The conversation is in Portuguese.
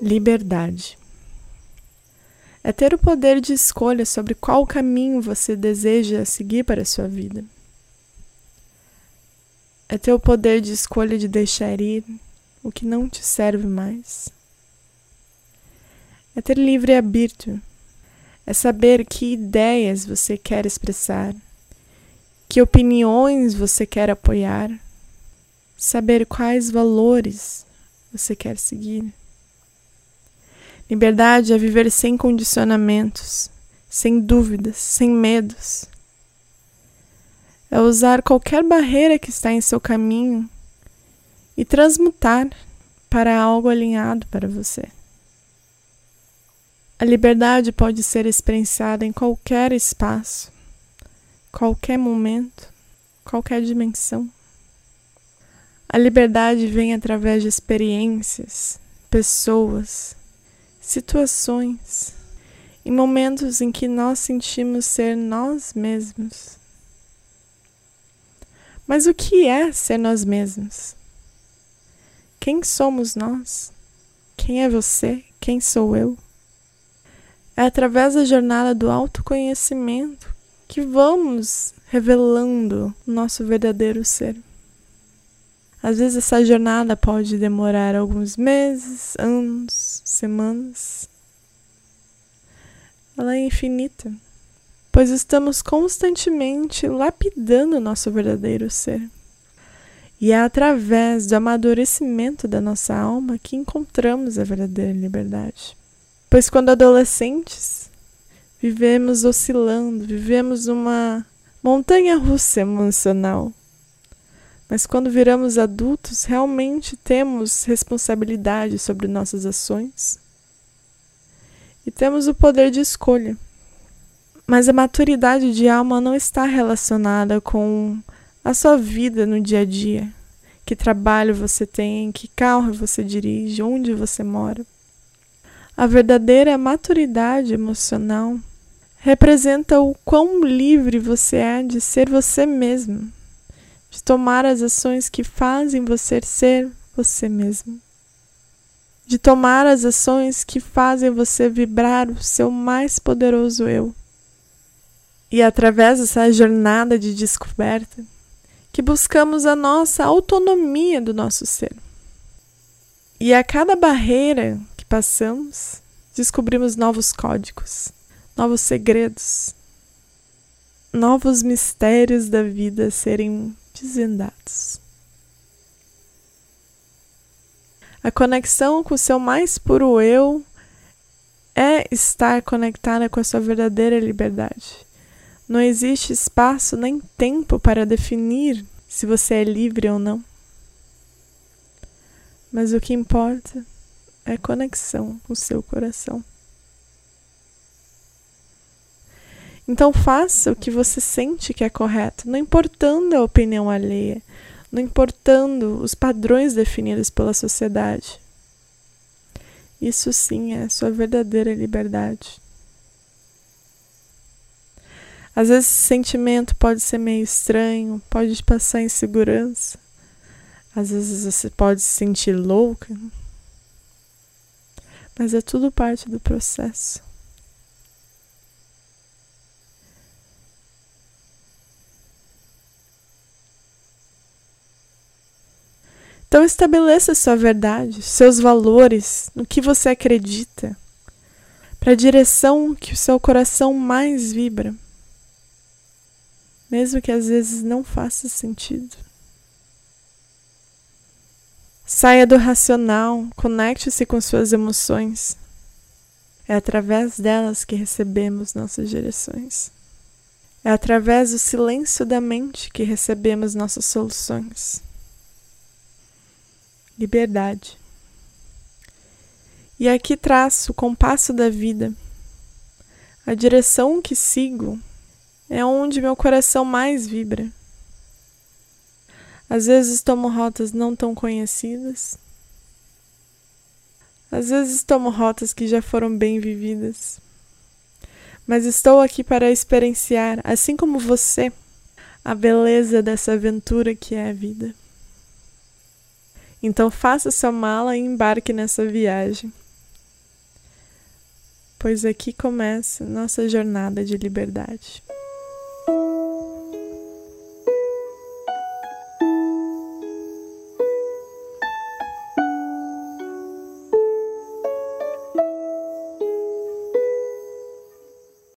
Liberdade é ter o poder de escolha sobre qual caminho você deseja seguir para a sua vida. É ter o poder de escolha de deixar ir o que não te serve mais. É ter livre arbítrio. É saber que ideias você quer expressar, que opiniões você quer apoiar, saber quais valores você quer seguir. Liberdade é viver sem condicionamentos, sem dúvidas, sem medos. É usar qualquer barreira que está em seu caminho e transmutar para algo alinhado para você. A liberdade pode ser experienciada em qualquer espaço, qualquer momento, qualquer dimensão. A liberdade vem através de experiências, pessoas, situações, em momentos em que nós sentimos ser nós mesmos. Mas o que é ser nós mesmos? Quem somos nós? Quem é você? Quem sou eu? É através da jornada do autoconhecimento que vamos revelando nosso verdadeiro ser. Às vezes essa jornada pode demorar alguns meses, anos, semanas. Ela é infinita, pois estamos constantemente lapidando nosso verdadeiro ser. E é através do amadurecimento da nossa alma que encontramos a verdadeira liberdade. Pois quando adolescentes, vivemos oscilando, vivemos uma montanha russa emocional mas quando viramos adultos, realmente temos responsabilidade sobre nossas ações e temos o poder de escolha. Mas a maturidade de alma não está relacionada com a sua vida no dia a dia. Que trabalho você tem, que carro você dirige, onde você mora. A verdadeira maturidade emocional representa o quão livre você é de ser você mesmo de tomar as ações que fazem você ser você mesmo, de tomar as ações que fazem você vibrar o seu mais poderoso eu. E através dessa jornada de descoberta, que buscamos a nossa autonomia do nosso ser. E a cada barreira passamos, descobrimos novos códigos, novos segredos, novos mistérios da vida serem desvendados. A conexão com o seu mais puro eu é estar conectada com a sua verdadeira liberdade. Não existe espaço nem tempo para definir se você é livre ou não. Mas o que importa é conexão com o seu coração. Então faça o que você sente que é correto, não importando a opinião alheia, não importando os padrões definidos pela sociedade. Isso sim é a sua verdadeira liberdade. Às vezes esse sentimento pode ser meio estranho, pode te passar insegurança. Às vezes você pode se sentir louca. Mas é tudo parte do processo. Então estabeleça sua verdade, seus valores, no que você acredita, para a direção que o seu coração mais vibra, mesmo que às vezes não faça sentido. Saia do racional, conecte-se com suas emoções. É através delas que recebemos nossas direções. É através do silêncio da mente que recebemos nossas soluções liberdade. E aqui traço o compasso da vida. A direção que sigo é onde meu coração mais vibra. Às vezes tomo rotas não tão conhecidas. Às vezes tomo rotas que já foram bem vividas. mas estou aqui para experienciar, assim como você, a beleza dessa aventura que é a vida. Então faça sua mala e embarque nessa viagem, pois aqui começa nossa jornada de liberdade.